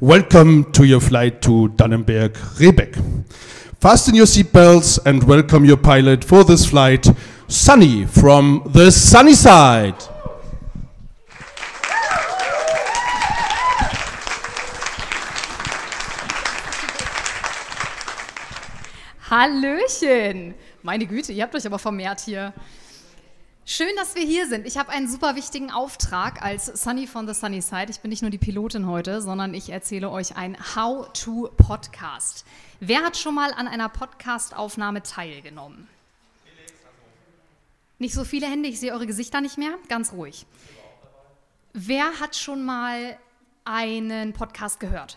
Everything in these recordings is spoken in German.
Welcome to your flight to Dannenberg-Rebeck. Fasten your seatbelts and welcome your pilot for this flight, Sunny from the sunny side. Hallöchen! Meine Güte, ihr habt euch aber vermehrt hier. Schön, dass wir hier sind. Ich habe einen super wichtigen Auftrag als Sunny von the Sunny Side. Ich bin nicht nur die Pilotin heute, sondern ich erzähle euch ein How-to-Podcast. Wer hat schon mal an einer Podcast-Aufnahme teilgenommen? Nicht so viele Hände, ich sehe eure Gesichter nicht mehr. Ganz ruhig. Wer hat schon mal einen Podcast gehört?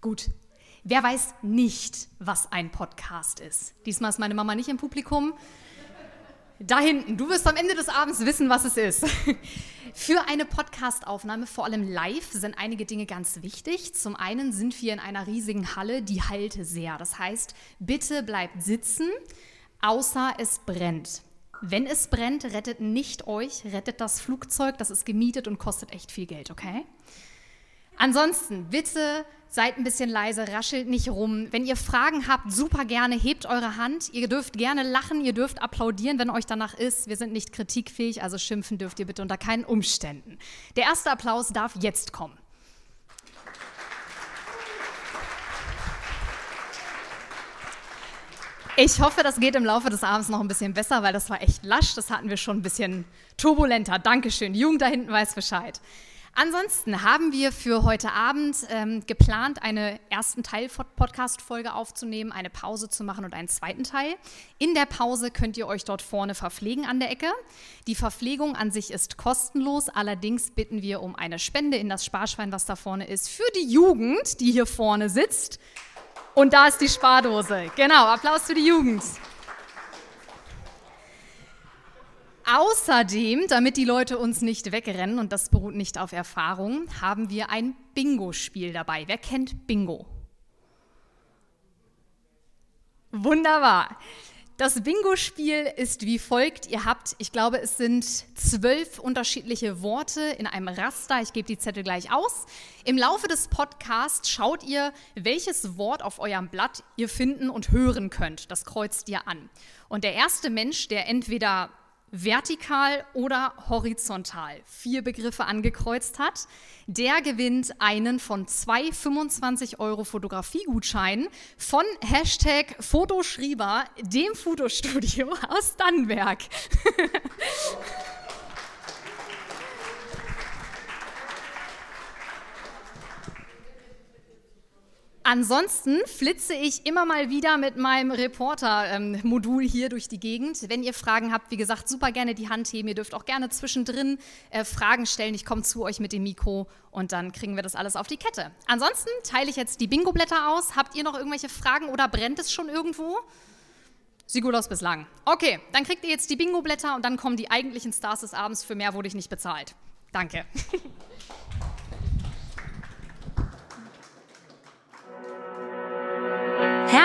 Gut. Wer weiß nicht, was ein Podcast ist? Diesmal ist meine Mama nicht im Publikum. Da hinten, du wirst am Ende des Abends wissen, was es ist. Für eine Podcastaufnahme, vor allem live, sind einige Dinge ganz wichtig. Zum einen sind wir in einer riesigen Halle, die halt sehr. Das heißt, bitte bleibt sitzen, außer es brennt. Wenn es brennt, rettet nicht euch, rettet das Flugzeug, das ist gemietet und kostet echt viel Geld, okay? Ansonsten, bitte seid ein bisschen leise, raschelt nicht rum. Wenn ihr Fragen habt, super gerne, hebt eure Hand. Ihr dürft gerne lachen, ihr dürft applaudieren, wenn euch danach ist. Wir sind nicht kritikfähig, also schimpfen dürft ihr bitte unter keinen Umständen. Der erste Applaus darf jetzt kommen. Ich hoffe, das geht im Laufe des Abends noch ein bisschen besser, weil das war echt lasch. Das hatten wir schon ein bisschen turbulenter. Dankeschön. Die Jugend da hinten weiß Bescheid. Ansonsten haben wir für heute Abend ähm, geplant, eine ersten Teil Podcast-Folge aufzunehmen, eine Pause zu machen und einen zweiten Teil. In der Pause könnt ihr euch dort vorne verpflegen an der Ecke. Die Verpflegung an sich ist kostenlos, allerdings bitten wir um eine Spende in das Sparschwein, was da vorne ist, für die Jugend, die hier vorne sitzt. Und da ist die Spardose. Genau, Applaus für die Jugend. Außerdem, damit die Leute uns nicht wegrennen, und das beruht nicht auf Erfahrung, haben wir ein Bingo-Spiel dabei. Wer kennt Bingo? Wunderbar. Das Bingo-Spiel ist wie folgt. Ihr habt, ich glaube, es sind zwölf unterschiedliche Worte in einem Raster. Ich gebe die Zettel gleich aus. Im Laufe des Podcasts schaut ihr, welches Wort auf eurem Blatt ihr finden und hören könnt. Das kreuzt ihr an. Und der erste Mensch, der entweder vertikal oder horizontal vier Begriffe angekreuzt hat, der gewinnt einen von zwei 25 Euro Fotografiegutscheinen von Hashtag Fotoschrieber, dem Fotostudio aus Dannenberg. Ansonsten flitze ich immer mal wieder mit meinem Reporter-Modul hier durch die Gegend. Wenn ihr Fragen habt, wie gesagt, super gerne die Hand heben. Ihr dürft auch gerne zwischendrin äh, Fragen stellen. Ich komme zu euch mit dem Mikro und dann kriegen wir das alles auf die Kette. Ansonsten teile ich jetzt die Bingo-Blätter aus. Habt ihr noch irgendwelche Fragen oder brennt es schon irgendwo? Sieht gut aus bislang. Okay, dann kriegt ihr jetzt die Bingo-Blätter und dann kommen die eigentlichen Stars des Abends. Für mehr wurde ich nicht bezahlt. Danke.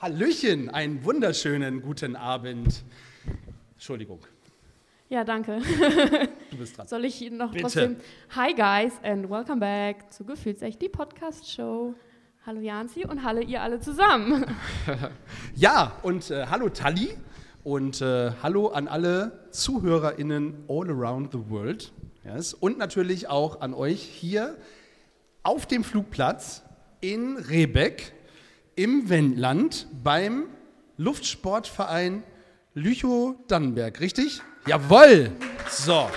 Hallöchen, einen wunderschönen guten Abend. Entschuldigung, Ja, danke. du bist dran. Soll ich Ihnen noch Bitte. trotzdem. Hi guys and welcome back zu Gefühlsecht, die Podcast-Show. Hallo Janzi und hallo ihr alle zusammen. Ja, und äh, hallo Tali und äh, hallo an alle ZuhörerInnen all around the world. Yes. Und natürlich auch an euch hier auf dem Flugplatz in Rebeck im Wendland beim Luftsportverein Lüchow-Dannenberg, richtig? Jawohl! So.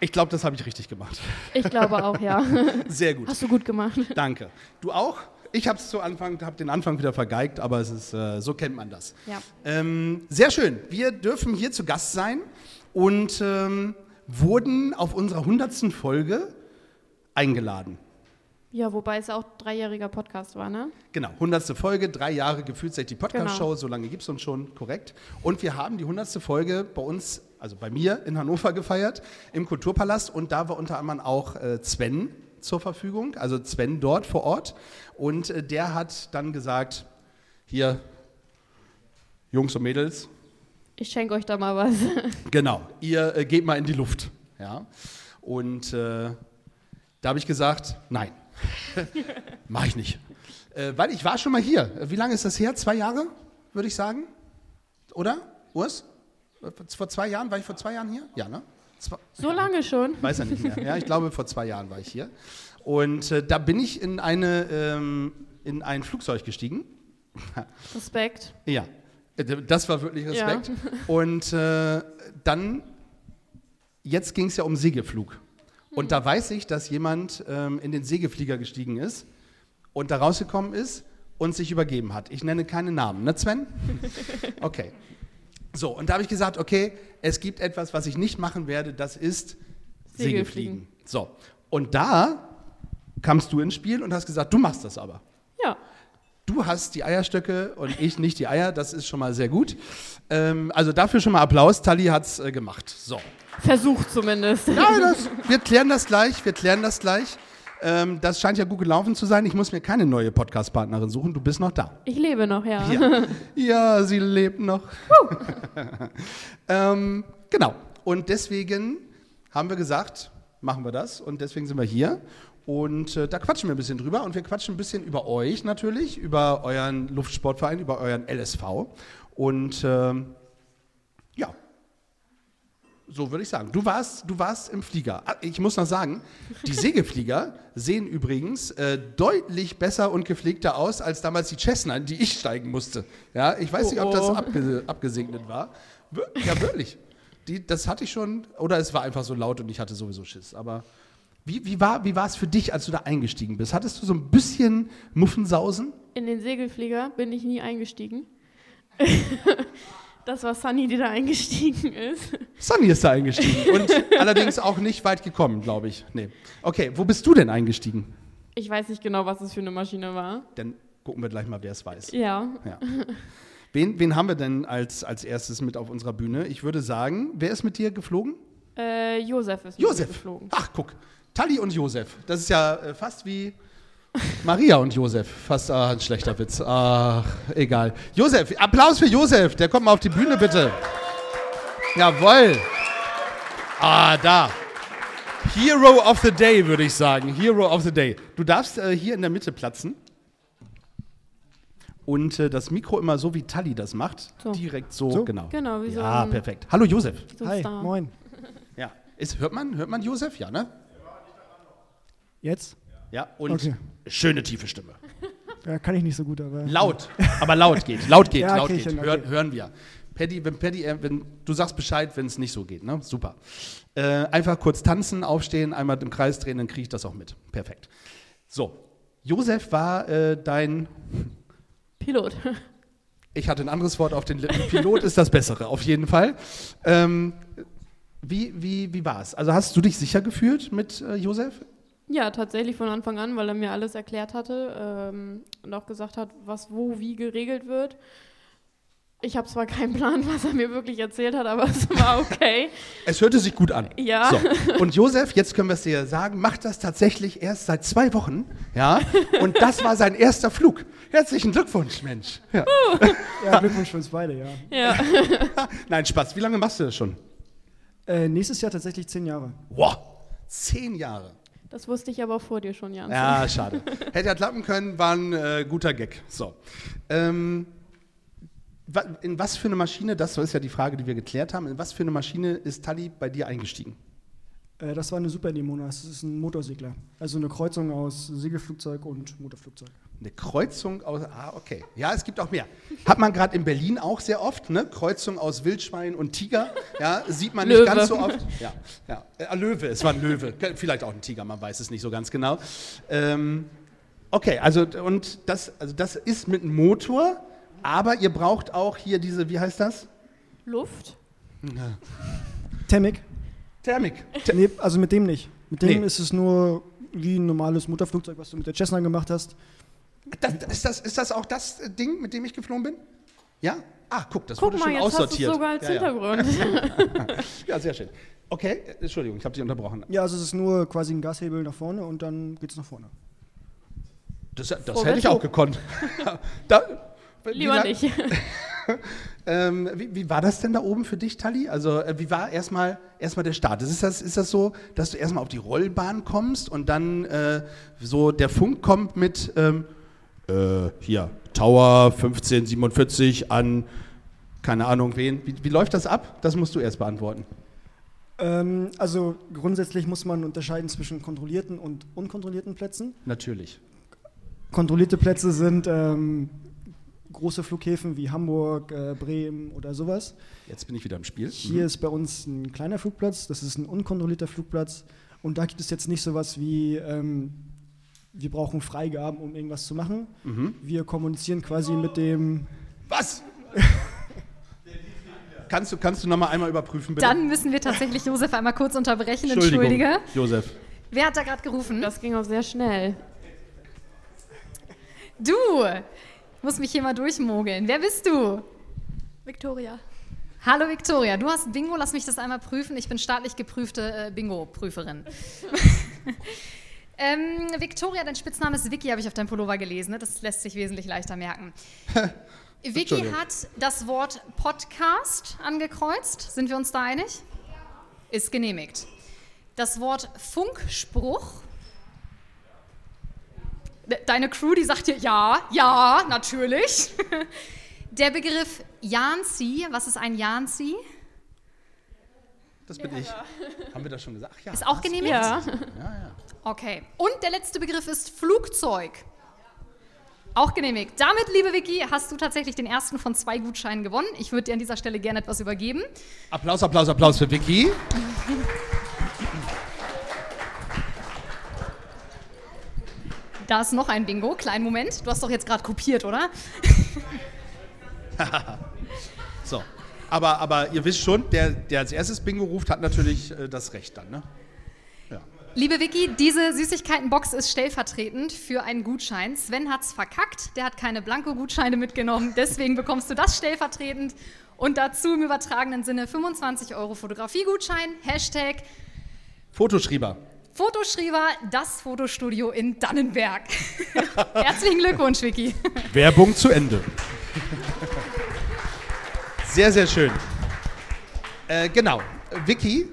Ich glaube, das habe ich richtig gemacht. Ich glaube auch, ja. Sehr gut. Hast du gut gemacht. Danke. Du auch? Ich habe zu Anfang, habe den Anfang wieder vergeigt, aber es ist, äh, so kennt man das. Ja. Ähm, sehr schön. Wir dürfen hier zu Gast sein und ähm, wurden auf unserer 100. Folge eingeladen. Ja, wobei es auch dreijähriger Podcast war, ne? Genau, 100. Folge, drei Jahre gefühlt sich die Podcast-Show, Genau. so lange gibt es uns schon, korrekt. Und wir haben die 100. Folge bei uns, also bei mir in Hannover gefeiert, im Kulturpalast. Und da war unter anderem auch äh, Sven zur Verfügung, also Sven dort vor Ort. Und äh, der hat dann gesagt, hier, Jungs und Mädels, Ich schenke euch da mal was. Genau, ihr äh, geht mal in die Luft. Ja? Und äh, da habe ich gesagt, nein, mache ich nicht. Äh, weil ich war schon mal hier. Äh, Wie lange ist das her? Zwei Jahre, würde ich sagen? Oder, Urs? Äh, Vor zwei Jahren, war ich vor zwei Jahren hier? Ja, ne? Zwei, So lange schon. weiß er nicht mehr. Ja, ich glaube, vor zwei Jahren war ich hier. Und äh, da bin ich in, eine, ähm, in ein Flugzeug gestiegen. Respekt. Ja, äh, das war wirklich Ja. Respekt. Und äh, dann, jetzt ging es ja um Segelflug. Und da weiß ich, dass jemand ähm, in den Segelflieger gestiegen ist und da rausgekommen ist und sich übergeben hat. Ich nenne keine Namen, ne Sven? Okay. So, und da habe ich gesagt, okay, es gibt etwas, was ich nicht machen werde, das ist Segelfliegen. Segelfliegen. So, und da kamst du ins Spiel und hast gesagt, du machst das aber. Ja. Du hast die Eierstöcke und ich nicht die Eier, das ist schon mal sehr gut. Ähm, also dafür schon mal Applaus, Tali hat es äh, gemacht. So. Versucht zumindest. Ja, das, wir klären das gleich, wir klären das gleich. Ähm, das scheint ja gut gelaufen zu sein. Ich muss mir keine neue Podcast-Partnerin suchen, du bist noch da. Ich lebe noch, ja. Ja, ja sie lebt noch. ähm, genau. Und deswegen haben wir gesagt, machen wir das. Und deswegen sind wir hier. Und äh, da quatschen wir ein bisschen drüber. Und wir quatschen ein bisschen über euch natürlich, über euren Luftsportverein, über euren LSV. Und ähm, so würde ich sagen. Du warst, du warst im Flieger. Ah, Ich muss noch sagen, die Segelflieger sehen übrigens äh, deutlich besser und gepflegter aus als damals die Cessna, die ich steigen musste. Ja, ich weiß nicht, ob das Oh, oh. abge abgesegnet war. Ja, wirklich. Die, das hatte ich schon, oder es war einfach so laut und ich hatte sowieso Schiss. Aber wie, wie war wie war es für dich, als du da eingestiegen bist? Hattest du so ein bisschen Muffensausen? In den Segelflieger bin ich nie eingestiegen. das war Sunny, die da eingestiegen ist. Sunny ist da eingestiegen und allerdings auch nicht weit gekommen, glaube ich. Nee. Okay, wo bist du denn eingestiegen? Ich weiß nicht genau, was es für eine Maschine war. Dann gucken wir gleich mal, wer es weiß. Ja. Ja. Wen, wen haben wir denn als, als erstes mit auf unserer Bühne? Ich würde sagen, wer ist mit dir geflogen? Äh, Josef ist mit mir Josef. geflogen. Ach, guck. Tali und Josef. Das ist ja äh, fast wie Maria und Josef. Fast ah, ein schlechter Witz. Ach, egal. Josef, Applaus für Josef. Der kommt mal auf die Bühne, bitte. Jawohl. Ah, da. Hero of the Day, würde ich sagen. Hero of the Day. Du darfst äh, hier in der Mitte platzen. Und äh, das Mikro immer so, wie Tali das macht. So. Direkt so, So? genau. Genau, wie so Ja, ein- perfekt. Hallo Josef. So ein Hi, Star. moin. Ja. Ist, hört, man, hört man Josef? Ja, ne? Jetzt? Ja, und Okay. schöne tiefe Stimme. Ja, kann ich nicht so gut, aber. Laut, aber laut geht. Laut geht, Ja, laut geht. hin, okay. Hören, hören wir. Paddy, wenn Paddy, äh, wenn du sagst Bescheid, wenn es nicht so geht, ne? Super. Äh, einfach kurz tanzen, aufstehen, einmal im Kreis drehen, dann kriege ich das auch mit. Perfekt. So, Josef war äh, dein, Pilot. ich hatte ein anderes Wort auf den Lippen. Pilot ist das Bessere, auf jeden Fall. Ähm, wie wie, wie war es? Also hast du dich sicher gefühlt mit äh, Josef? Ja, tatsächlich von Anfang an, weil er mir alles erklärt hatte ähm, und auch gesagt hat, was wo wie geregelt wird. Ich habe zwar keinen Plan, was er mir wirklich erzählt hat, aber es war okay. Es hörte sich gut an. Ja. So. Und Josef, jetzt können wir es dir sagen, macht das tatsächlich erst seit zwei Wochen. Ja. Und das war sein erster Flug. Herzlichen Glückwunsch, Mensch. Ja. Ja, Glückwunsch für uns beide, ja. Ja. Nein, Spaß. Wie lange machst du das schon? Äh, nächstes Jahr tatsächlich zehn Jahre. Wow. Zehn Jahre. Das wusste ich aber vor dir schon, Jan. Ja, schade. Hätte ja klappen können, war ein äh, guter Gag. So. Ähm, in was für eine Maschine, das ist ja die Frage, die wir geklärt haben, in was für eine Maschine ist Tali bei dir eingestiegen? Äh, das war eine Super Demona. Das ist ein Motorsegler. Also eine Kreuzung aus Segelflugzeug und Motorflugzeug. Eine Kreuzung aus. Ah, okay. Ja, es gibt auch mehr. Hat man gerade in Berlin auch sehr oft, ne? Kreuzung aus Wildschwein und Tiger. Ja, sieht man nicht Löwe. ganz so oft. Ja, ja. Äh, Löwe, es war ein Löwe. Vielleicht auch ein Tiger, man weiß es nicht so ganz genau. Ähm, Okay, also und das, also das ist mit einem Motor, aber ihr braucht auch hier diese, wie heißt das? Luft? Thermik? Nee, also mit dem nicht. Mit dem Nee. ist es nur wie ein normales Motorflugzeug, was du mit der Cessna gemacht hast. Das, ist, das, ist das auch das äh, Ding, mit dem ich geflogen bin? Ja? Ah, guck, das Guck wurde mal, schon jetzt hast aussortiert. sogar als ja, ja. Hintergrund. ja, sehr schön. Okay, äh, Entschuldigung, ich habe dich unterbrochen. Ja, also es ist nur quasi ein Gashebel nach vorne und dann geht es nach vorne. Das, das hätte ich auch gekonnt. da, Lieber lang- nicht. Ähm, wie, wie war das denn da oben für dich, Tali? Also, äh, wie war erstmal erstmal der Start? Ist das, ist das so, dass du erstmal auf die Rollbahn kommst und dann äh, so der Funk kommt mit ähm, äh, hier Tower 1547 an keine Ahnung wen? Wie, wie läuft das ab? Das musst du erst beantworten. Ähm, also grundsätzlich muss man unterscheiden zwischen kontrollierten und unkontrollierten Plätzen. Natürlich. Kontrollierte Plätze sind ähm, große Flughäfen wie Hamburg, äh, Bremen oder sowas. Jetzt bin ich wieder im Spiel. Hier ist bei uns ein kleiner Flugplatz, das ist ein unkontrollierter Flugplatz. Und da gibt es jetzt nicht sowas wie, ähm, wir brauchen Freigaben, um irgendwas zu machen. Mhm. Wir kommunizieren quasi mit dem. Was? kannst du, kannst du nochmal einmal überprüfen, bitte? Dann müssen wir tatsächlich Josef einmal kurz unterbrechen. Entschuldige. Josef. Wer hat da gerade gerufen? Das ging auch sehr schnell. Du! Ich muss mich hier mal durchmogeln. Wer bist du? Victoria. Hallo Victoria, du hast Bingo, lass mich das einmal prüfen. Ich bin staatlich geprüfte äh, Bingo-Prüferin. ähm, Victoria, dein Spitzname ist Vicky, habe ich auf deinem Pullover gelesen. Ne? Das lässt sich wesentlich leichter merken. Vicky hat das Wort Podcast angekreuzt. Sind wir uns da einig? Ist genehmigt. Das Wort Funkspruch. De- Deine Crew, die sagt dir ja, ja, natürlich. Der Begriff Janzi, was ist ein Janzi? Das bin ich. Haben wir das schon gesagt? Ach ja. Ist auch genehmigt? Ja. Okay. Und der letzte Begriff ist Flugzeug. Auch genehmigt. Damit, liebe Vicky, hast du tatsächlich den ersten von zwei Gutscheinen gewonnen. Ich würde dir an dieser Stelle gerne etwas übergeben. Applaus, Applaus, Applaus für Vicky. Da ist noch ein Bingo. Kleinen Moment. Du hast doch jetzt gerade kopiert, oder? So. Aber, aber ihr wisst schon, der, der als erstes Bingo ruft, hat natürlich äh, das Recht dann, ne? Liebe Vicky, diese Süßigkeitenbox ist stellvertretend für einen Gutschein. Sven hat's verkackt, der hat keine Blanko-Gutscheine mitgenommen, deswegen bekommst du das stellvertretend. Und dazu im übertragenen Sinne 25 Euro Fotografiegutschein, Hashtag Fotoschrieber. Fotoschrieber, das Fotostudio in Dannenberg. Herzlichen Glückwunsch, Vicky. Werbung zu Ende. Sehr, sehr schön. Äh, genau. Vicky,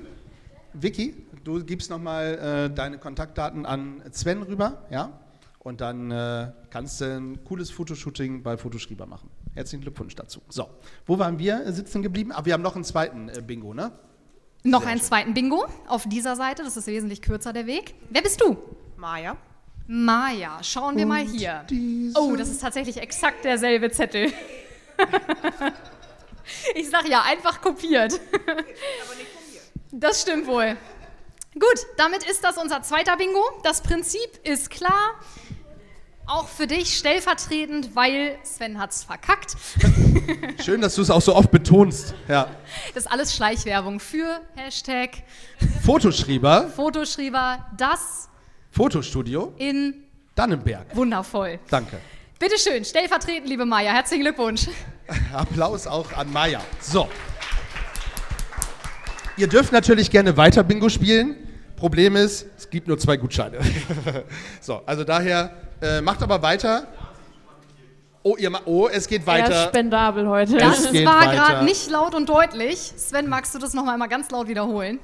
Vicky, du gibst nochmal äh, deine Kontaktdaten an Sven rüber, ja? Und dann äh, kannst du ein cooles Fotoshooting bei Fotoschrieber machen. Herzlichen Glückwunsch dazu. So, wo waren wir sitzen geblieben? Ah, wir haben noch einen zweiten äh, Bingo, ne? Noch Sehr einen schön. zweiten Bingo auf dieser Seite, das ist wesentlich kürzer der Weg. Wer bist du? Maja. Maja, schauen wir mal hier. Oh, das ist tatsächlich exakt derselbe Zettel. ich sag ja, einfach kopiert. Das stimmt wohl. Gut, damit ist das unser zweiter Bingo. Das Prinzip ist klar. Auch für dich stellvertretend, weil Sven hat's verkackt. Schön, dass du es auch so oft betonst. Ja. Das ist alles Schleichwerbung für Hashtag Fotoschrieber, Fotoschrieber. Das Fotostudio, in Dannenberg. wundervoll. Danke. Bitteschön, stellvertretend, liebe Maja. Herzlichen Glückwunsch. Applaus auch an Maya. So. Ihr dürft natürlich gerne weiter Bingo spielen. Problem ist, es gibt nur zwei Gutscheine. so, also daher äh, macht aber weiter. Oh, ihr ma oh, es geht Er ist weiter. spendabel heute. Das Es war gerade nicht laut und deutlich. Sven, magst du das noch mal einmal ganz laut wiederholen?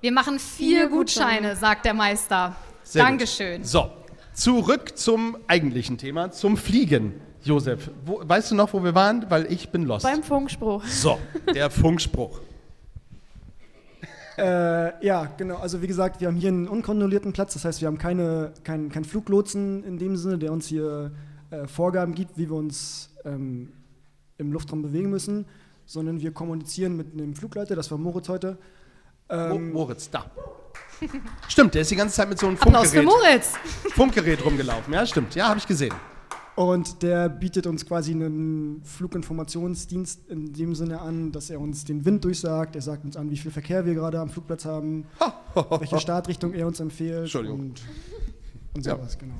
Wir machen vier, Vier Gutscheine, Gutscheine. sagt der Meister. Sehr gut. Dankeschön. So, zurück zum eigentlichen Thema, zum Fliegen. Josef, wo, weißt du noch, wo wir waren? Weil ich bin lost. Beim Funkspruch. so, der Funkspruch. Äh, ja, genau. Also wie gesagt, wir haben hier einen unkontrollierten Platz. Das heißt, wir haben keine, keinen kein Fluglotsen in dem Sinne, der uns hier äh, Vorgaben gibt, wie wir uns ähm, im Luftraum bewegen müssen, sondern wir kommunizieren mit einem Flugleiter, das war Moritz heute. Mo Ähm, Moritz, da. Stimmt, der ist die ganze Zeit mit so einem Funkgerät, Moritz. Funkgerät rumgelaufen. Ja, stimmt. Ja, habe ich gesehen. Und der bietet uns quasi einen Fluginformationsdienst in dem Sinne an, dass er uns den Wind durchsagt. Er sagt uns an, wie viel Verkehr wir gerade am Flugplatz haben, welche Startrichtung er uns empfiehlt. Entschuldigung. Und, und Ja. sowas, genau.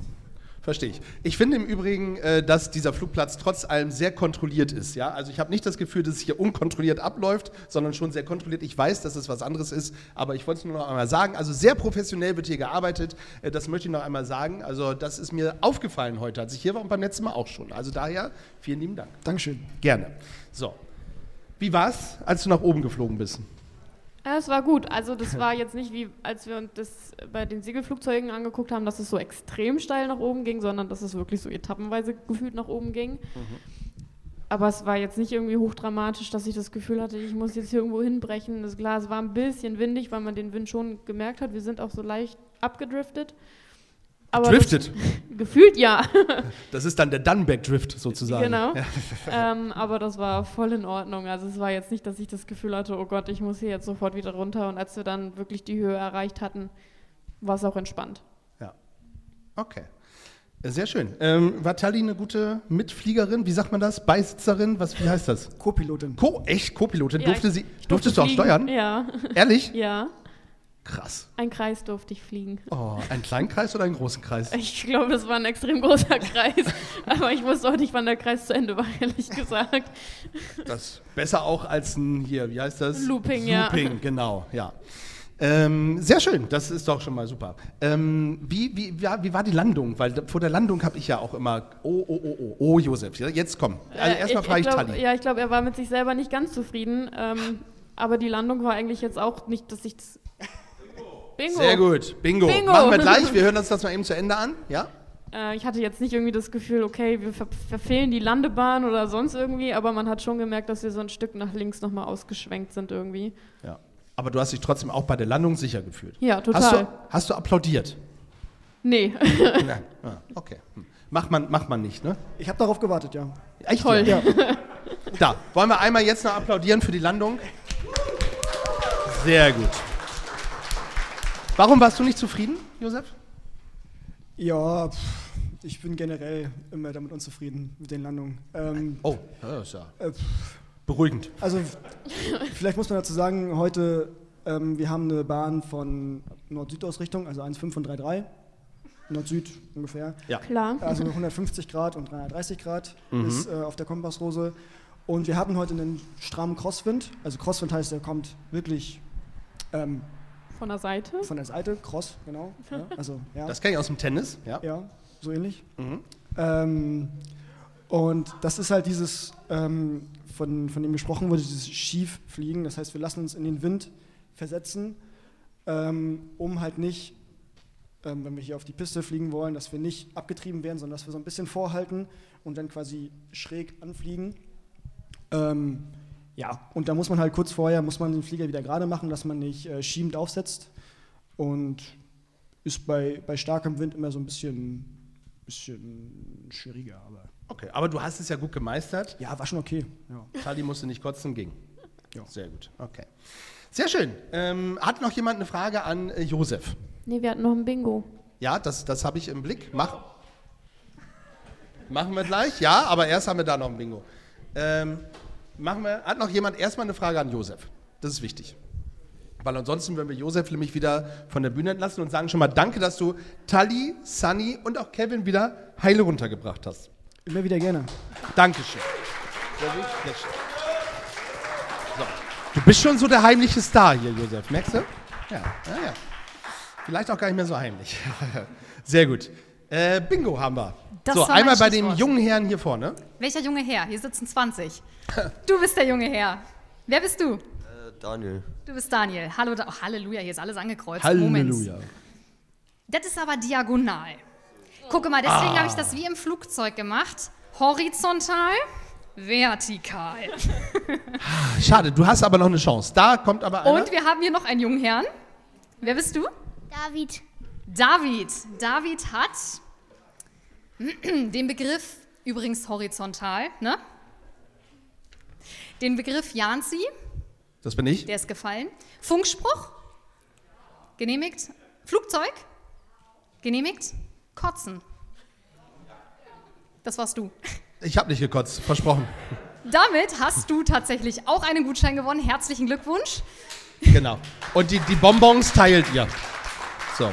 Verstehe ich. Ich finde im Übrigen, äh, dass dieser Flugplatz trotz allem sehr kontrolliert ist. Ja? Also ich habe nicht das Gefühl, dass es hier unkontrolliert abläuft, sondern schon sehr kontrolliert. Ich weiß, dass es was anderes ist, aber ich wollte es nur noch einmal sagen. Also sehr professionell wird hier gearbeitet. Äh, das möchte ich noch einmal sagen. Also das ist mir aufgefallen heute, als ich hier war und beim letzten Mal auch schon. Also daher vielen lieben Dank. Dankeschön. Gerne. So. Wie war's, als du nach oben geflogen bist? Ja, es war gut. Also das war jetzt nicht wie, als wir uns das bei den Segelflugzeugen angeguckt haben, dass es so extrem steil nach oben ging, sondern dass es wirklich so etappenweise gefühlt nach oben ging. Aber es war jetzt nicht irgendwie hochdramatisch, dass ich das Gefühl hatte, ich muss jetzt hier irgendwo hinbrechen. Das Glas war ein bisschen windig, weil man den Wind schon gemerkt hat. Wir sind auch so leicht abgedriftet. Aber Driftet. Das, gefühlt ja. Das ist dann der Dunback-Drift sozusagen. Genau. Ja. ähm, aber das war voll in Ordnung. Also es war jetzt nicht, dass ich das Gefühl hatte, oh Gott, ich muss hier jetzt sofort wieder runter. Und als wir dann wirklich die Höhe erreicht hatten, war es auch entspannt. Ja. Okay. Sehr schön. Ähm, war Tali eine gute Mitfliegerin? Wie sagt man das? Beisitzerin? Was, wie heißt das? Co-Pilotin. Co echt Co-Pilotin? Ja, Durfte sie, durftest durfte du auch steuern? Ja, Ehrlich? ja. Krass. Ein Kreis durfte ich fliegen. Oh, einen kleinen Kreis oder einen großen Kreis? Ich glaube, das war ein extrem großer Kreis. aber ich wusste auch nicht, wann der Kreis zu Ende war, ehrlich gesagt. Das besser auch als ein hier, wie heißt das? Looping, ja. Looping, genau, ja. Ähm, sehr schön, das ist doch schon mal super. Ähm, wie, wie, ja, wie war die Landung? Weil vor der Landung habe ich ja auch immer, oh, oh, oh, oh, oh, Josef, jetzt komm. Also Äh, erstmal frage ich, glaub, Tali. Ja, ich glaube, er war mit sich selber nicht ganz zufrieden. Ähm, aber die Landung war eigentlich jetzt auch nicht, dass ich das. Bingo. Sehr gut, Bingo. Bingo. Machen wir gleich, wir hören uns das mal eben zu Ende an, ja? Äh, ich hatte jetzt nicht irgendwie das Gefühl, okay, wir ver verfehlen die Landebahn oder sonst irgendwie, aber man hat schon gemerkt, dass wir so ein Stück nach links nochmal ausgeschwenkt sind irgendwie. Ja. Aber du hast dich trotzdem auch bei der Landung sicher gefühlt. Ja, total. Hast du, hast du applaudiert? Nee. Nein. Ah, okay. Hm. Macht man, macht man nicht, ne? Ich habe darauf gewartet, ja. Echt? Toll. Ja. Da, wollen wir einmal jetzt noch applaudieren für die Landung? Sehr gut. Warum warst du nicht zufrieden, Josef? Ja, pff, ich bin generell immer damit unzufrieden mit den Landungen. Ähm, Oh, das ist ja äh, beruhigend. also, vielleicht muss man dazu sagen, heute, ähm, wir haben eine Bahn von Nord-Süd-Ausrichtung, also 1,5 und 3,3. Nord-Süd ungefähr. Ja. Klar. Also 150 Grad und 330 Grad Mhm. ist äh, auf der Kompassrose. Und wir hatten heute einen strammen Crosswind. Also Crosswind heißt, der kommt wirklich ähm, Von der Seite. von der Seite. Cross, genau. Ja, also, ja. Das kenne ich aus dem Tennis, ja. Ja, so ähnlich. Mhm. Ähm, und das ist halt dieses, ähm, von, von dem gesprochen wurde, dieses Schieffliegen. Das heißt, wir lassen uns in den Wind versetzen, ähm, um halt nicht, ähm, wenn wir hier auf die Piste fliegen wollen, dass wir nicht abgetrieben werden, sondern dass wir so ein bisschen vorhalten und dann quasi schräg anfliegen. Ja, und da muss man halt kurz vorher, muss man den Flieger wieder gerade machen, dass man nicht äh, schiebend aufsetzt. Und ist bei, bei starkem Wind immer so ein bisschen, bisschen schwieriger. Aber Okay, aber du hast es ja gut gemeistert. ja, war schon okay. Ja. Charlie musste nicht kotzen, ging. Ja. Sehr gut, okay. Sehr schön. Ähm, hat noch jemand eine Frage an äh, Josef? Nee, wir hatten noch ein Bingo. Ja, das, das habe ich im Blick. Mach. Machen wir gleich? Ja, aber erst haben wir da noch ein Bingo. Ähm, machen wir, hat noch jemand erstmal eine Frage an Josef? Das ist wichtig. Weil ansonsten würden wir Josef nämlich wieder von der Bühne entlassen und sagen schon mal Danke, dass du Tali, Sunny und auch Kevin wieder heile runtergebracht hast. Immer wieder gerne. Dankeschön. Sehr gut, sehr schön. So. Du bist schon so der heimliche Star hier, Josef. Merkst du? Ja, ja, ja. Vielleicht auch gar nicht mehr so heimlich. Sehr gut. Äh, Bingo haben wir. Das so, einmal bei dem jungen Herrn hier vorne. Welcher junge Herr? Hier sitzen 20. Du bist der junge Herr. Wer bist du? Äh, Daniel. Du bist Daniel. Hallo, da oh, Halleluja, hier ist alles angekreuzt. Moment. Das ist aber diagonal. Gucke mal, deswegen Ah. habe ich das wie im Flugzeug gemacht. Horizontal, vertikal. Schade, du hast aber noch eine Chance. Da kommt aber einer. Und wir haben hier noch einen jungen Herrn. Wer bist du? David. David. David hat den Begriff, übrigens horizontal, ne? Den Begriff Janzi, das bin ich. der ist gefallen. Funkspruch, Genehmigt. Flugzeug? Genehmigt. Kotzen. Das warst du. Ich habe nicht gekotzt, versprochen. Damit hast du tatsächlich auch einen Gutschein gewonnen. Herzlichen Glückwunsch. Genau. Und die, die Bonbons teilt ihr. So.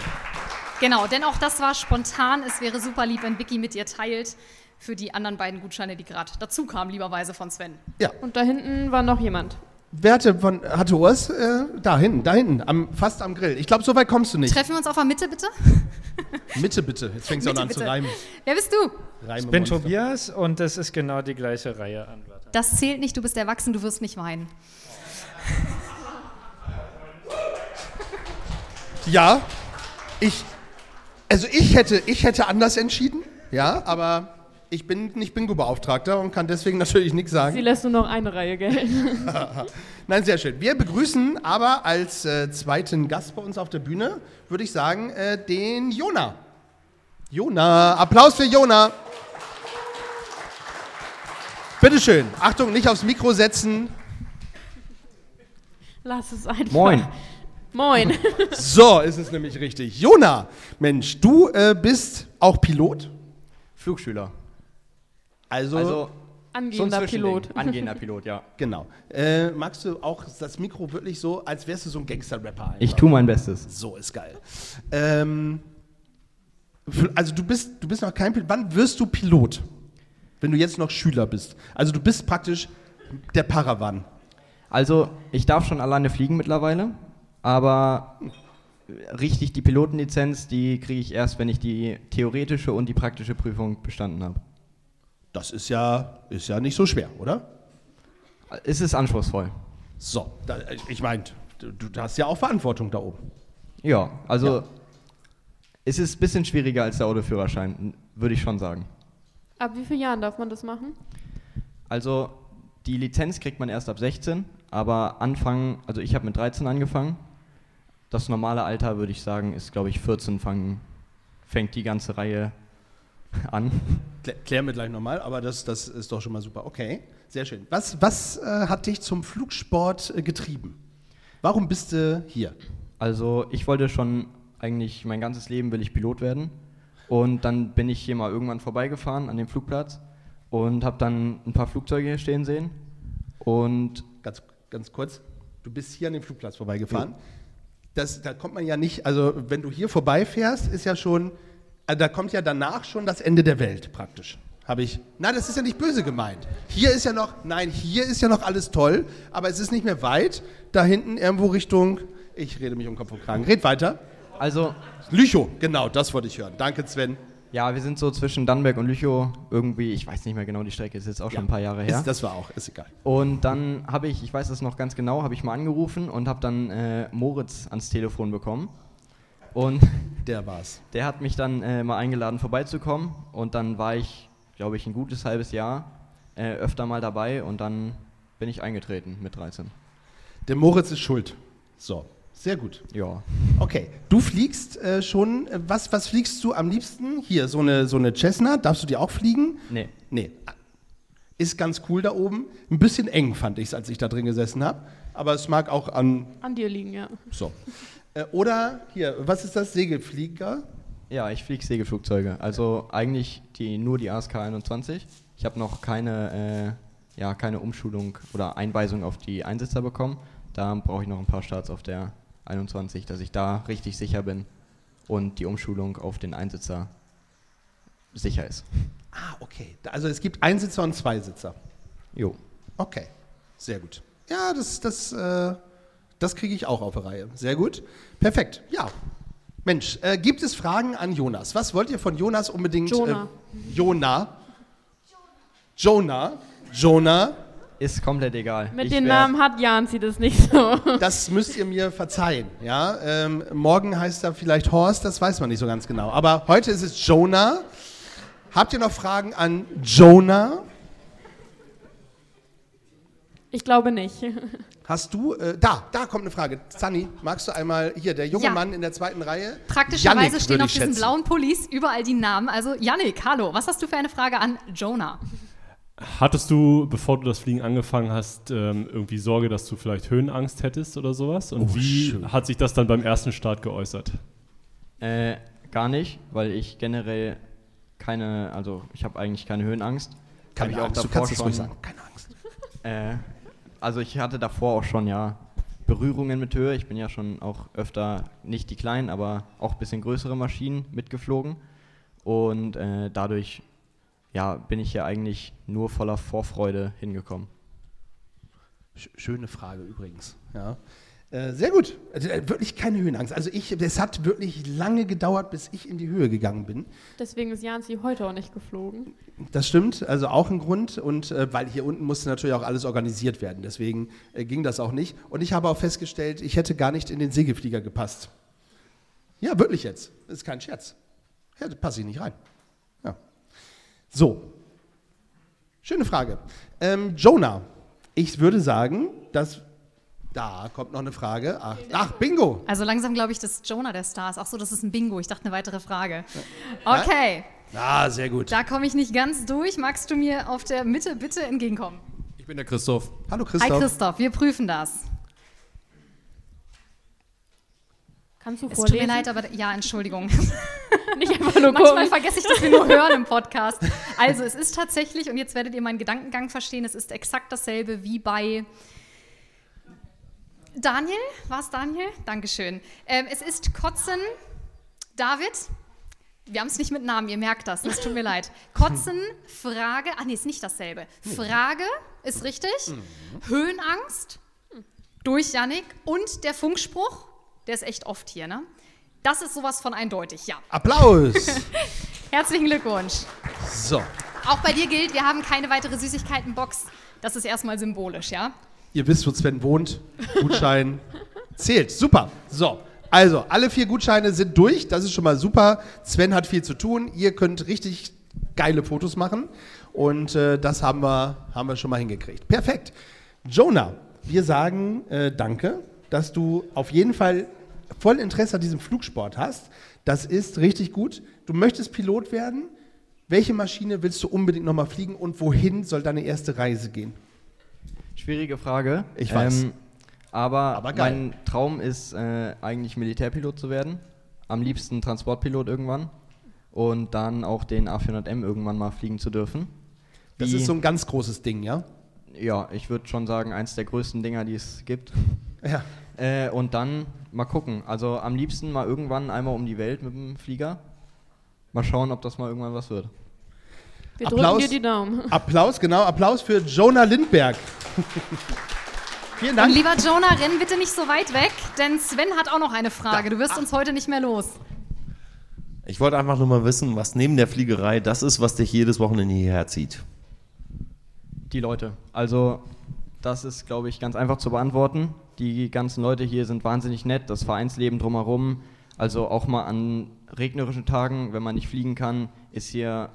Genau, denn auch das war spontan. Es wäre super lieb, wenn Vicky mit ihr teilt für die anderen beiden Gutscheine, die gerade dazu kamen, lieberweise von Sven. Ja. Und da hinten war noch jemand. Wer hatte, von, hatte Urs? Äh, da hinten, da hinten, am, fast am Grill. Ich glaube, so weit kommst du nicht. Treffen wir uns auf der Mitte, bitte? Mitte bitte. Jetzt fängst du auch Mitte, noch an zu bitte. reimen. Wer bist du? Reime Ich bin Monster. Tobias und das ist genau die gleiche Reihe an Wörtern. Das zählt nicht, du bist erwachsen, du wirst nicht weinen. Ja, ich, also ich hätte, ich hätte anders entschieden, ja, aber ich bin nicht Bingo-Beauftragter und kann deswegen natürlich nichts Sie sagen. lässt nur noch eine Reihe gelten. Nein, sehr schön. Wir begrüßen aber als äh, zweiten Gast bei uns auf der Bühne, würde ich sagen, äh, den Jona. Jona, Applaus für Jona. Bitteschön. Achtung, nicht aufs Mikro setzen. Lass es einfach. Moin. Moin. So ist es nämlich richtig. Jona, Mensch, du äh, bist auch Pilot. Flugschüler. Also, Also Angehender. Pilot. Angehender Pilot, ja. genau. Äh, magst du auch das Mikro wirklich so, als wärst du so ein Gangster-Rapper? Ich tue mein Bestes. So ist geil. Ähm, also du bist, du bist noch kein Pilot. Wann wirst du Pilot? Wenn du jetzt noch Schüler bist. Also du bist praktisch der Paravan. Also, ich darf schon alleine fliegen mittlerweile, aber richtig die Pilotenlizenz, die kriege ich erst, wenn ich die theoretische und die praktische Prüfung bestanden habe. Das ist ja, ist ja nicht so schwer, oder? Es ist anspruchsvoll. So, da, ich meine, du, du hast ja auch Verantwortung da oben. Ja, also Ja. es ist ein bisschen schwieriger als der Autoführerschein, würde ich schon sagen. Ab wie vielen Jahren darf man das machen? Also die Lizenz kriegt man erst ab 16, aber anfangen, also ich habe mit 13 angefangen. Das normale Alter, würde ich sagen, ist, glaube ich, 14 fangen, fängt die ganze Reihe an. Klär, klären wir gleich nochmal, aber das, das ist doch schon mal super. Okay, sehr schön. Was, was äh, hat dich zum Flugsport äh, getrieben? Warum bist du hier? Also ich wollte schon eigentlich mein ganzes Leben will ich Pilot werden. Und dann bin ich hier mal irgendwann vorbeigefahren an dem Flugplatz und habe dann ein paar Flugzeuge hier stehen sehen. Und Ganz, ganz kurz, du bist hier an dem Flugplatz vorbeigefahren. Das, da kommt man ja nicht, also wenn du hier vorbeifährst, ist ja schon, also da kommt ja danach schon das Ende der Welt praktisch. Habe ich. Nein, das ist ja nicht böse gemeint. Hier ist ja noch, nein, hier ist ja noch alles toll, aber es ist nicht mehr weit. Da hinten irgendwo Richtung, ich rede mich um Kopf und Kragen. Red weiter. also Lüchow, genau, das wollte ich hören. Danke, Sven. Ja, wir sind so zwischen Dannenberg und Lüchow irgendwie, ich weiß nicht mehr genau die Strecke, ist jetzt auch schon ein paar Jahre her. Ist, das war auch, ist egal. und dann habe ich, ich weiß das noch ganz genau, habe ich mal angerufen und habe dann äh, Moritz ans Telefon bekommen. Und Der war's. der hat mich dann äh, mal eingeladen, vorbeizukommen. Und dann war ich, glaube ich, ein gutes halbes Jahr äh, öfter mal dabei und dann bin ich eingetreten mit 13. Der Moritz ist schuld. So, sehr gut. Ja. Okay, du fliegst äh, schon, äh, was, was fliegst du am liebsten? Hier, so eine, so eine Cessna, darfst du die auch fliegen? Nee. Nee. Ist ganz cool da oben. Ein bisschen eng fand ich es, als ich da drin gesessen habe. Aber es mag auch an, An dir liegen, ja. so. Äh, oder, hier, was ist das? Segelflieger? Ja, ich fliege Segelflugzeuge. Also eigentlich die, nur die ASK 21. Ich habe noch keine, äh, ja, keine Umschulung oder Einweisung auf die Einsitzer bekommen. Da brauche ich noch ein paar Starts auf der 21, dass ich da richtig sicher bin und die Umschulung auf den Einsitzer sicher ist. Ah, okay. Also es gibt Einsitzer und Zweisitzer. Jo. Okay, sehr gut. Ja, das, das, äh, das kriege ich auch auf die Reihe. Sehr gut. Perfekt. Ja. Mensch, äh, gibt es Fragen an Jonas? Was wollt ihr von Jonas unbedingt? Jonah. Äh, Jonah. Jonah. Jonah. Ist komplett egal. Mit wär- Namen hat Jan sie das nicht so. Das müsst ihr mir verzeihen. Ja? Ähm, morgen heißt er vielleicht Horst, das weiß man nicht so ganz genau. Aber heute ist es Jonah. Habt ihr noch Fragen an Jonah? Ich glaube nicht. Hast du, äh, da, da kommt eine Frage. Sunny, magst du einmal, hier, der junge Ja. Mann in der zweiten Reihe? Praktischerweise Yannick, stehen würde auf ich diesen schätzen. blauen Pullis überall die Namen. Also Yannick, hallo, was hast du für eine Frage an Jonah? Hattest du, bevor du das Fliegen angefangen hast, ähm, irgendwie Sorge, dass du vielleicht Höhenangst hättest oder sowas? Und Oh, wie schön. hat sich das dann beim ersten Start geäußert? Äh, gar nicht, weil ich generell keine, also ich habe eigentlich keine Höhenangst. Keine Hab ich auch Angst, du davor kannst es ruhig schon- sagen. Keine Angst. Äh, also ich hatte davor auch schon ja Berührungen mit Höhe. Ich bin ja schon auch öfter nicht die kleinen, aber auch ein bisschen größere Maschinen mitgeflogen. Und äh, dadurch ja, bin ich ja eigentlich nur voller Vorfreude hingekommen. Sch- Schöne Frage übrigens. Ja. Äh, sehr gut. Also, äh, wirklich keine Höhenangst. Also ich, es hat wirklich lange gedauert, bis ich in die Höhe gegangen bin. Deswegen ist Janzi heute auch nicht geflogen. Das stimmt, also auch ein Grund. Und äh, weil hier unten musste natürlich auch alles organisiert werden. Deswegen äh, ging das auch nicht. Und ich habe auch festgestellt, ich hätte gar nicht in den Segelflieger gepasst. Ja, wirklich jetzt. Das ist kein Scherz. Ja, da passe ich nicht rein. So. Schöne Frage. Ähm, Jonah, ich würde sagen, dass. Da kommt noch eine Frage. Ach, ach Bingo. Also langsam glaube ich, dass Jonah der Star ist. Ach so, das ist ein Bingo. Ich dachte, eine weitere Frage. Okay, Ah, sehr gut. da komme ich nicht ganz durch. Magst du mir auf der Mitte bitte entgegenkommen? Ich bin der Christoph. Hallo Hi Christoph. Christoph, wir prüfen das. Kannst du Es vorlesen? tut mir leid, aber ja, Entschuldigung. Nicht einfach nur Manchmal gucken. vergesse ich, dass wir nur hören im Podcast. Also es ist tatsächlich, und jetzt werdet ihr meinen Gedankengang verstehen, es ist exakt dasselbe wie bei Daniel. War es Daniel? Dankeschön. Ähm, es ist Kotzen, David. Wir haben es nicht mit Namen, ihr merkt das, es tut mir leid. Kotzen, Frage, ah nee, ist nicht dasselbe. Frage ist richtig, Höhenangst durch Yannick und der Funkspruch, der ist echt oft hier, ne? Das ist sowas von eindeutig, ja. Applaus. Herzlichen Glückwunsch. So. Auch bei dir gilt, wir haben keine weitere Süßigkeitenbox. Das ist erstmal symbolisch, ja? Ihr wisst, wo Sven wohnt. Gutschein zählt. Super. So. Also, alle vier Gutscheine sind durch. Das ist schon mal super. Sven hat viel zu tun. Ihr könnt richtig geile Fotos machen. Und äh, das haben wir, haben wir schon mal hingekriegt. Perfekt. Jonah, wir sagen äh, danke, dass du auf jeden Fall voll Interesse an diesem Flugsport hast. Das ist richtig gut. Du möchtest Pilot werden. Welche Maschine willst du unbedingt nochmal fliegen und wohin soll deine erste Reise gehen? Schwierige Frage. Ich weiß. aber Aber geil. mein Traum ist äh, eigentlich Militärpilot zu werden. Am liebsten Transportpilot irgendwann. Und dann auch den A400M irgendwann mal fliegen zu dürfen. Das Wie- ist so ein ganz großes Ding, ja? Ja, ich würde schon sagen, eins der größten Dinger, die es gibt. Ja. Äh, und dann mal gucken. Also am liebsten mal irgendwann einmal um die Welt mit dem Flieger. Mal schauen, ob das mal irgendwann was wird. Wir Applaus. drücken dir die Daumen. Applaus, genau, Applaus für Jonah Lindberg. Vielen Und Dank. lieber Jonah, renn bitte nicht so weit weg, denn Sven hat auch noch eine Frage. Du wirst uns heute nicht mehr los. Ich wollte einfach nur mal wissen, was neben der Fliegerei das ist, was dich jedes Wochenende hierher zieht. Die Leute. Also, das ist, glaube ich, ganz einfach zu beantworten. Die ganzen Leute hier sind wahnsinnig nett, das Vereinsleben drumherum. Also auch mal an regnerischen Tagen, wenn man nicht fliegen kann, ist hier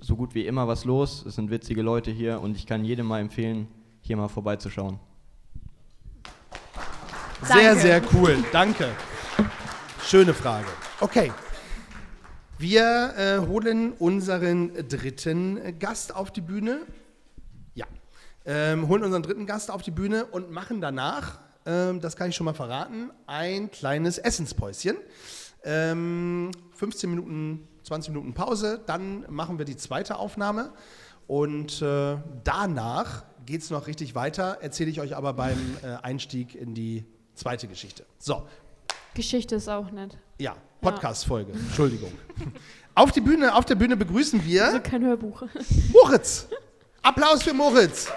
so gut wie immer was los. Es sind witzige Leute hier und ich kann jedem mal empfehlen, hier mal vorbeizuschauen. Sehr, Danke. sehr cool. Danke. Schöne Frage. Okay. Wir äh, holen unseren dritten äh, Gast auf die Bühne. Ja. Ähm, holen unseren dritten Gast auf die Bühne und machen danach, ähm, das kann ich schon mal verraten, ein kleines Essenspäuschen. Ähm, 15 Minuten, 20 Minuten Pause, dann machen wir die zweite Aufnahme und äh, danach geht es noch richtig weiter, erzähle ich euch aber beim äh, Einstieg in die zweite Geschichte. So, Geschichte ist auch nett. ja, Podcast-Folge, Entschuldigung. Auf, die Bühne, auf der Bühne begrüßen wir Also kein Hörbuch. Moritz. Applaus für Moritz.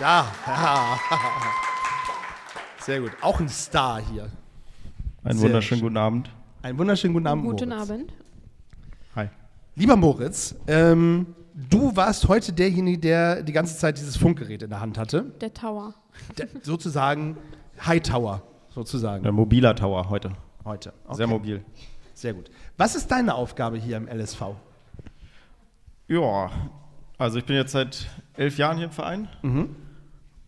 Ja, ja. Sehr gut. Auch ein Star hier. Einen Sehr wunderschönen schön. guten Abend. Einen wunderschönen guten Abend, Guten Moritz. Abend. Hi. Lieber Moritz, ähm, du warst heute derjenige, der die ganze Zeit dieses Funkgerät in der Hand hatte. Der Tower. Der, sozusagen Hightower, sozusagen. Der mobiler Tower heute. Heute. Sehr Okay. mobil. Sehr gut. Was ist deine Aufgabe hier im LSV? Ja, also ich bin jetzt seit elf Jahren hier im Verein. Mhm.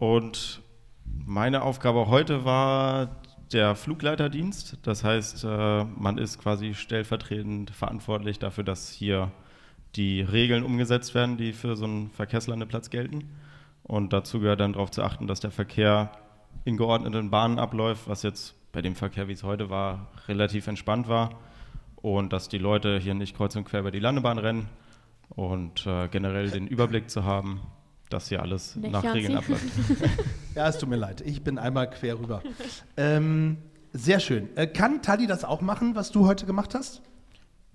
Und meine Aufgabe heute war der Flugleiterdienst. Das heißt, äh, man ist quasi stellvertretend verantwortlich dafür, dass hier die Regeln umgesetzt werden, die für so einen Verkehrslandeplatz gelten. Und dazu gehört dann darauf zu achten, dass der Verkehr in geordneten Bahnen abläuft, was jetzt bei dem Verkehr, wie es heute war, relativ entspannt war. Und dass die Leute hier nicht kreuz und quer über die Landebahn rennen und äh, generell den Überblick zu haben, dass hier alles Nicht, nach? Regeln abläuft. Ja, es tut mir leid. Ich bin einmal quer rüber. ähm, sehr schön. Äh, kann Tali das auch machen, was du heute gemacht hast?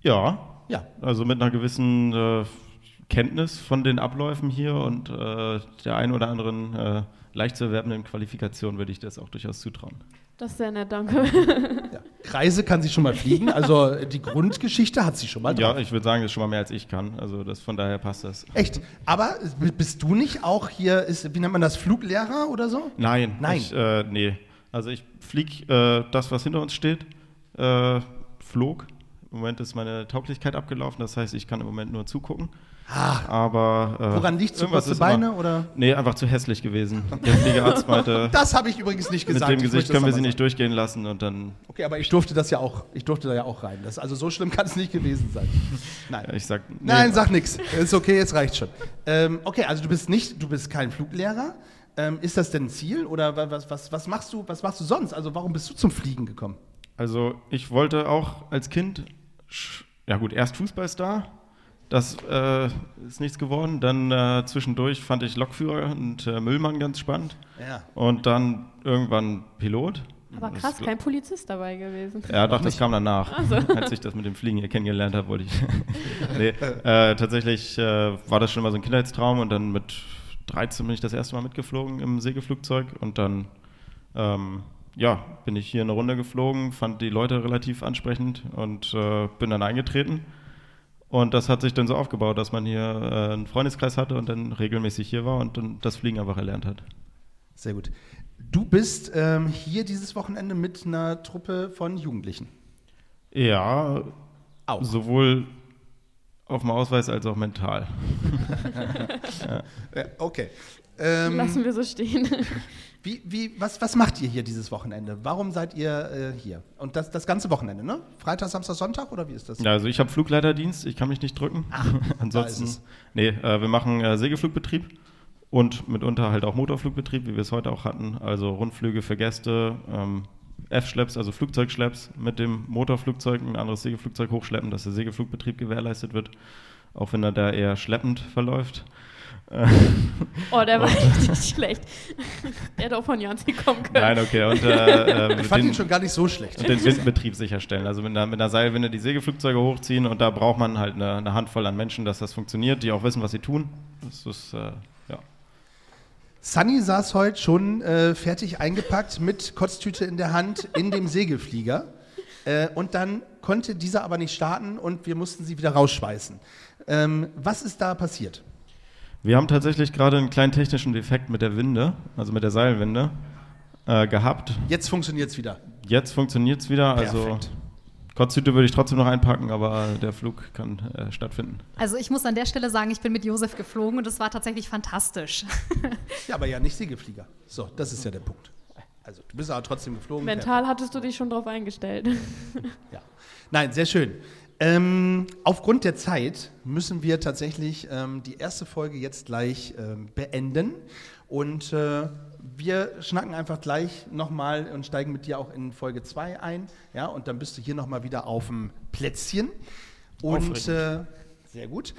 Ja. Ja. Also mit einer gewissen äh, Kenntnis von den Abläufen hier und äh, der ein oder anderen äh, leicht zu erwerbenden Qualifikation würde ich das auch durchaus zutrauen. Das ist sehr nett, danke. Kreise kann sie schon mal fliegen, also die Grundgeschichte hat sie schon mal drauf. Ja, ich würde sagen, das ist schon mal mehr als ich kann. Also das, von daher passt das. Echt? Aber bist du nicht auch hier, ist, wie nennt man das, Fluglehrer oder so? Nein. Nein. Ich, äh, nee. Also ich fliege äh, das, was hinter uns steht, äh, flog. Im Moment ist meine Tauglichkeit abgelaufen, das heißt, ich kann im Moment nur zugucken. Ah. Aber äh, Woran liegt's? Zu kurze Beine, immer- oder? Nee, einfach zu hässlich gewesen. Der Fliegerarzt meinte. Das habe ich übrigens nicht gesagt. Mit dem Ich Gesicht können wir sie nicht durchgehen lassen und dann. Okay, aber ich durfte das ja auch, ich durfte da ja auch rein. Das, also so schlimm kann es nicht gewesen sein. Nein. Ich sag. nee. Nein, sag nix. Ist okay, jetzt reicht schon. Ähm, okay, also du bist nicht, du bist kein Fluglehrer. Ähm, ist das denn ein Ziel oder wa- was, was, was machst du, was machst du sonst? Also warum bist du zum Fliegen gekommen? Also ich wollte auch als Kind, ja gut, erst Fußballstar. Das äh, ist nichts geworden. Dann äh, zwischendurch fand ich Lokführer und äh, Müllmann ganz spannend. Ja. Und dann irgendwann Pilot. Aber Das krass, kein Polizist dabei gewesen. Ja, doch, das kam danach. Ach so. Als ich das mit dem Fliegen hier kennengelernt habe, wollte ich. nee, äh, tatsächlich äh, war das schon mal so ein Kindheitstraum und dann mit 13 bin ich das erste Mal mitgeflogen im Segelflugzeug und dann ähm, ja, bin ich hier eine Runde geflogen, fand die Leute relativ ansprechend und äh, bin dann eingetreten. Und das hat sich dann so aufgebaut, dass man hier äh, einen Freundeskreis hatte und dann regelmäßig hier war und dann das Fliegen einfach erlernt hat. Sehr gut. Du bist ähm, hier dieses Wochenende mit einer Truppe von Jugendlichen. Ja, Auch. sowohl auf dem Ausweis als auch mental. ja. Ja, okay. Ähm, Lassen wir so stehen. Wie, wie, was, was macht ihr hier dieses Wochenende? Warum seid ihr äh, hier? Und das, das ganze Wochenende, ne? Freitag, Samstag, Sonntag oder wie ist das? Ja, also ich habe Flugleiterdienst, ich kann mich nicht drücken. Ansonsten, ist es. nee, äh, wir machen äh, Segelflugbetrieb und mitunter halt auch Motorflugbetrieb, wie wir es heute auch hatten. Also Rundflüge für Gäste, ähm, F-Schlepps, also Flugzeugschlepps mit dem Motorflugzeug ein anderes Segelflugzeug hochschleppen, dass der Segelflugbetrieb gewährleistet wird, auch wenn er da eher schleppend verläuft. Oh, der war richtig schlecht. Der hätte auch von Janzi kommen können. Nein, okay. Und, äh, äh, Ich fand den- ihn schon gar nicht so schlecht. Und den Windbetrieb sicherstellen. Also mit einer, mit einer Seilwinde die Segelflugzeuge hochziehen und da braucht man halt eine, eine Handvoll an Menschen, dass das funktioniert, die auch wissen, was sie tun. Das ist, äh, ja. Sunny saß heute schon äh, fertig eingepackt mit Kotztüte in der Hand in dem Segelflieger. Äh, und dann konnte dieser aber nicht starten und wir mussten sie wieder rausschweißen. Ähm, was ist da passiert? Wir haben tatsächlich gerade einen kleinen technischen Defekt mit der Winde, also mit der Seilwinde, äh, gehabt. Jetzt funktioniert es wieder. Jetzt funktioniert es wieder. Also Perfekt. Kotztüte würde ich trotzdem noch einpacken, aber der Flug kann äh, stattfinden. Also ich muss an der Stelle sagen, ich bin mit Josef geflogen und es war tatsächlich fantastisch. Ja, aber ja nicht Segelflieger. So, das ist ja der Punkt. Also, du bist aber trotzdem geflogen. Mental hattest du dich schon drauf eingestellt. Ja. Nein, sehr schön. Ähm, aufgrund der Zeit müssen wir tatsächlich ähm, die erste Folge jetzt gleich ähm, beenden. Und äh, wir schnacken einfach gleich nochmal und steigen mit dir auch in Folge 2 ein. Ja, und dann bist du hier nochmal wieder auf dem Plätzchen. Und äh, sehr gut.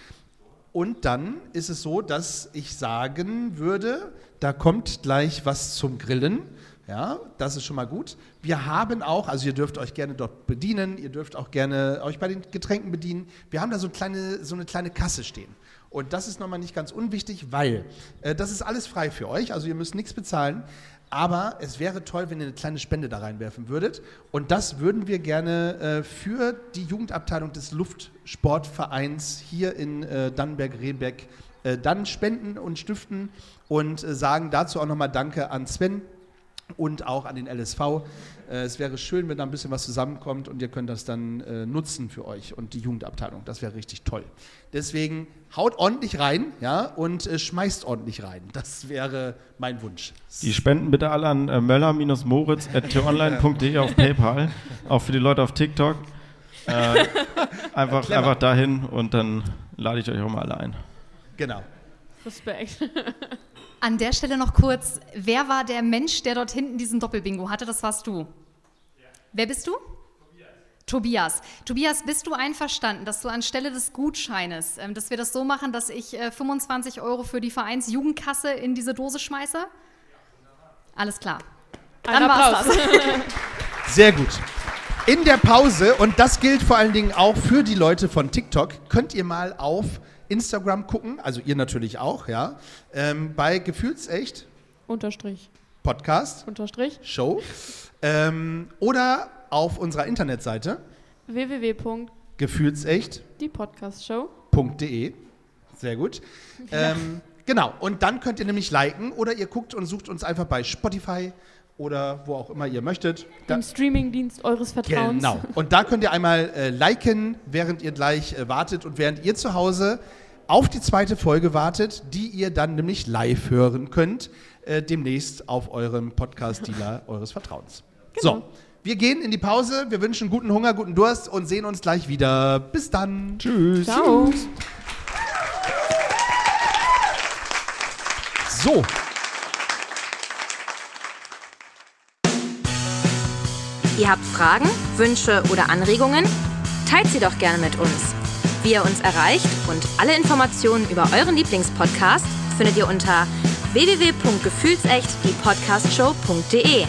Und dann ist es so, dass ich sagen würde, da kommt gleich was zum Grillen. Ja, das ist schon mal gut. Wir haben auch, also ihr dürft euch gerne dort bedienen, ihr dürft auch gerne euch bei den Getränken bedienen. Wir haben da so, eine kleine, so eine kleine Kasse stehen. Und das ist nochmal nicht ganz unwichtig, weil äh, das ist alles frei für euch, also ihr müsst nichts bezahlen. Aber es wäre toll, wenn ihr eine kleine Spende da reinwerfen würdet. Und das würden wir gerne äh, für die Jugendabteilung des Luftsportvereins hier in äh, Dannenberg-Rehbeck äh, dann spenden und stiften und äh, sagen dazu auch nochmal Danke an Sven und auch an den LSV. Äh, es wäre schön, wenn da ein bisschen was zusammenkommt und ihr könnt das dann äh, nutzen für euch und die Jugendabteilung. Das wäre richtig toll. Deswegen haut ordentlich rein ja, und äh, schmeißt ordentlich rein. Das wäre mein Wunsch. Die Spenden bitte alle an äh, möller-moritz.online.de auf PayPal, auch für die Leute auf TikTok. Äh, einfach, Clever. einfach dahin und dann lade ich euch auch mal alle ein. Genau. Respekt. An der Stelle noch kurz, wer war der Mensch, der dort hinten diesen Doppelbingo hatte? Das warst du. Wer bist du? Tobias. Tobias, bist du einverstanden, dass du anstelle des Gutscheines, ähm, dass wir das so machen, dass ich äh, 25 Euro für die Vereinsjugendkasse in diese Dose schmeiße? Alles klar. Ein Dann war's Applaus. das. Sehr gut. In der Pause, und das gilt vor allen Dingen auch für die Leute von TikTok, könnt ihr mal auf Instagram gucken, also ihr natürlich auch, ja, ähm, bei Gefühlsecht Unterstrich. Podcast Unterstrich. Show ähm, oder auf unserer Internetseite www.die gefühlsecht.de. Podcast Show. Sehr gut. Ähm, genau, und dann könnt ihr nämlich liken oder ihr guckt und sucht uns einfach bei Spotify oder wo auch immer ihr möchtet. Dem Streamingdienst eures Vertrauens. Genau. Und da könnt ihr einmal äh, liken, während ihr gleich äh, wartet und während ihr zu Hause auf die zweite Folge wartet, die ihr dann nämlich live hören könnt, äh, demnächst auf eurem Podcast-Dealer eures Vertrauens. So, wir gehen in die Pause. Wir wünschen guten Hunger, guten Durst und sehen uns gleich wieder. Bis dann. Tschüss. Ciao. So. Ihr habt Fragen, Wünsche oder Anregungen? Teilt sie doch gerne mit uns. Wie ihr uns erreicht und alle Informationen über euren Lieblingspodcast findet ihr unter www.gefühlsecht die Podcastshow.de.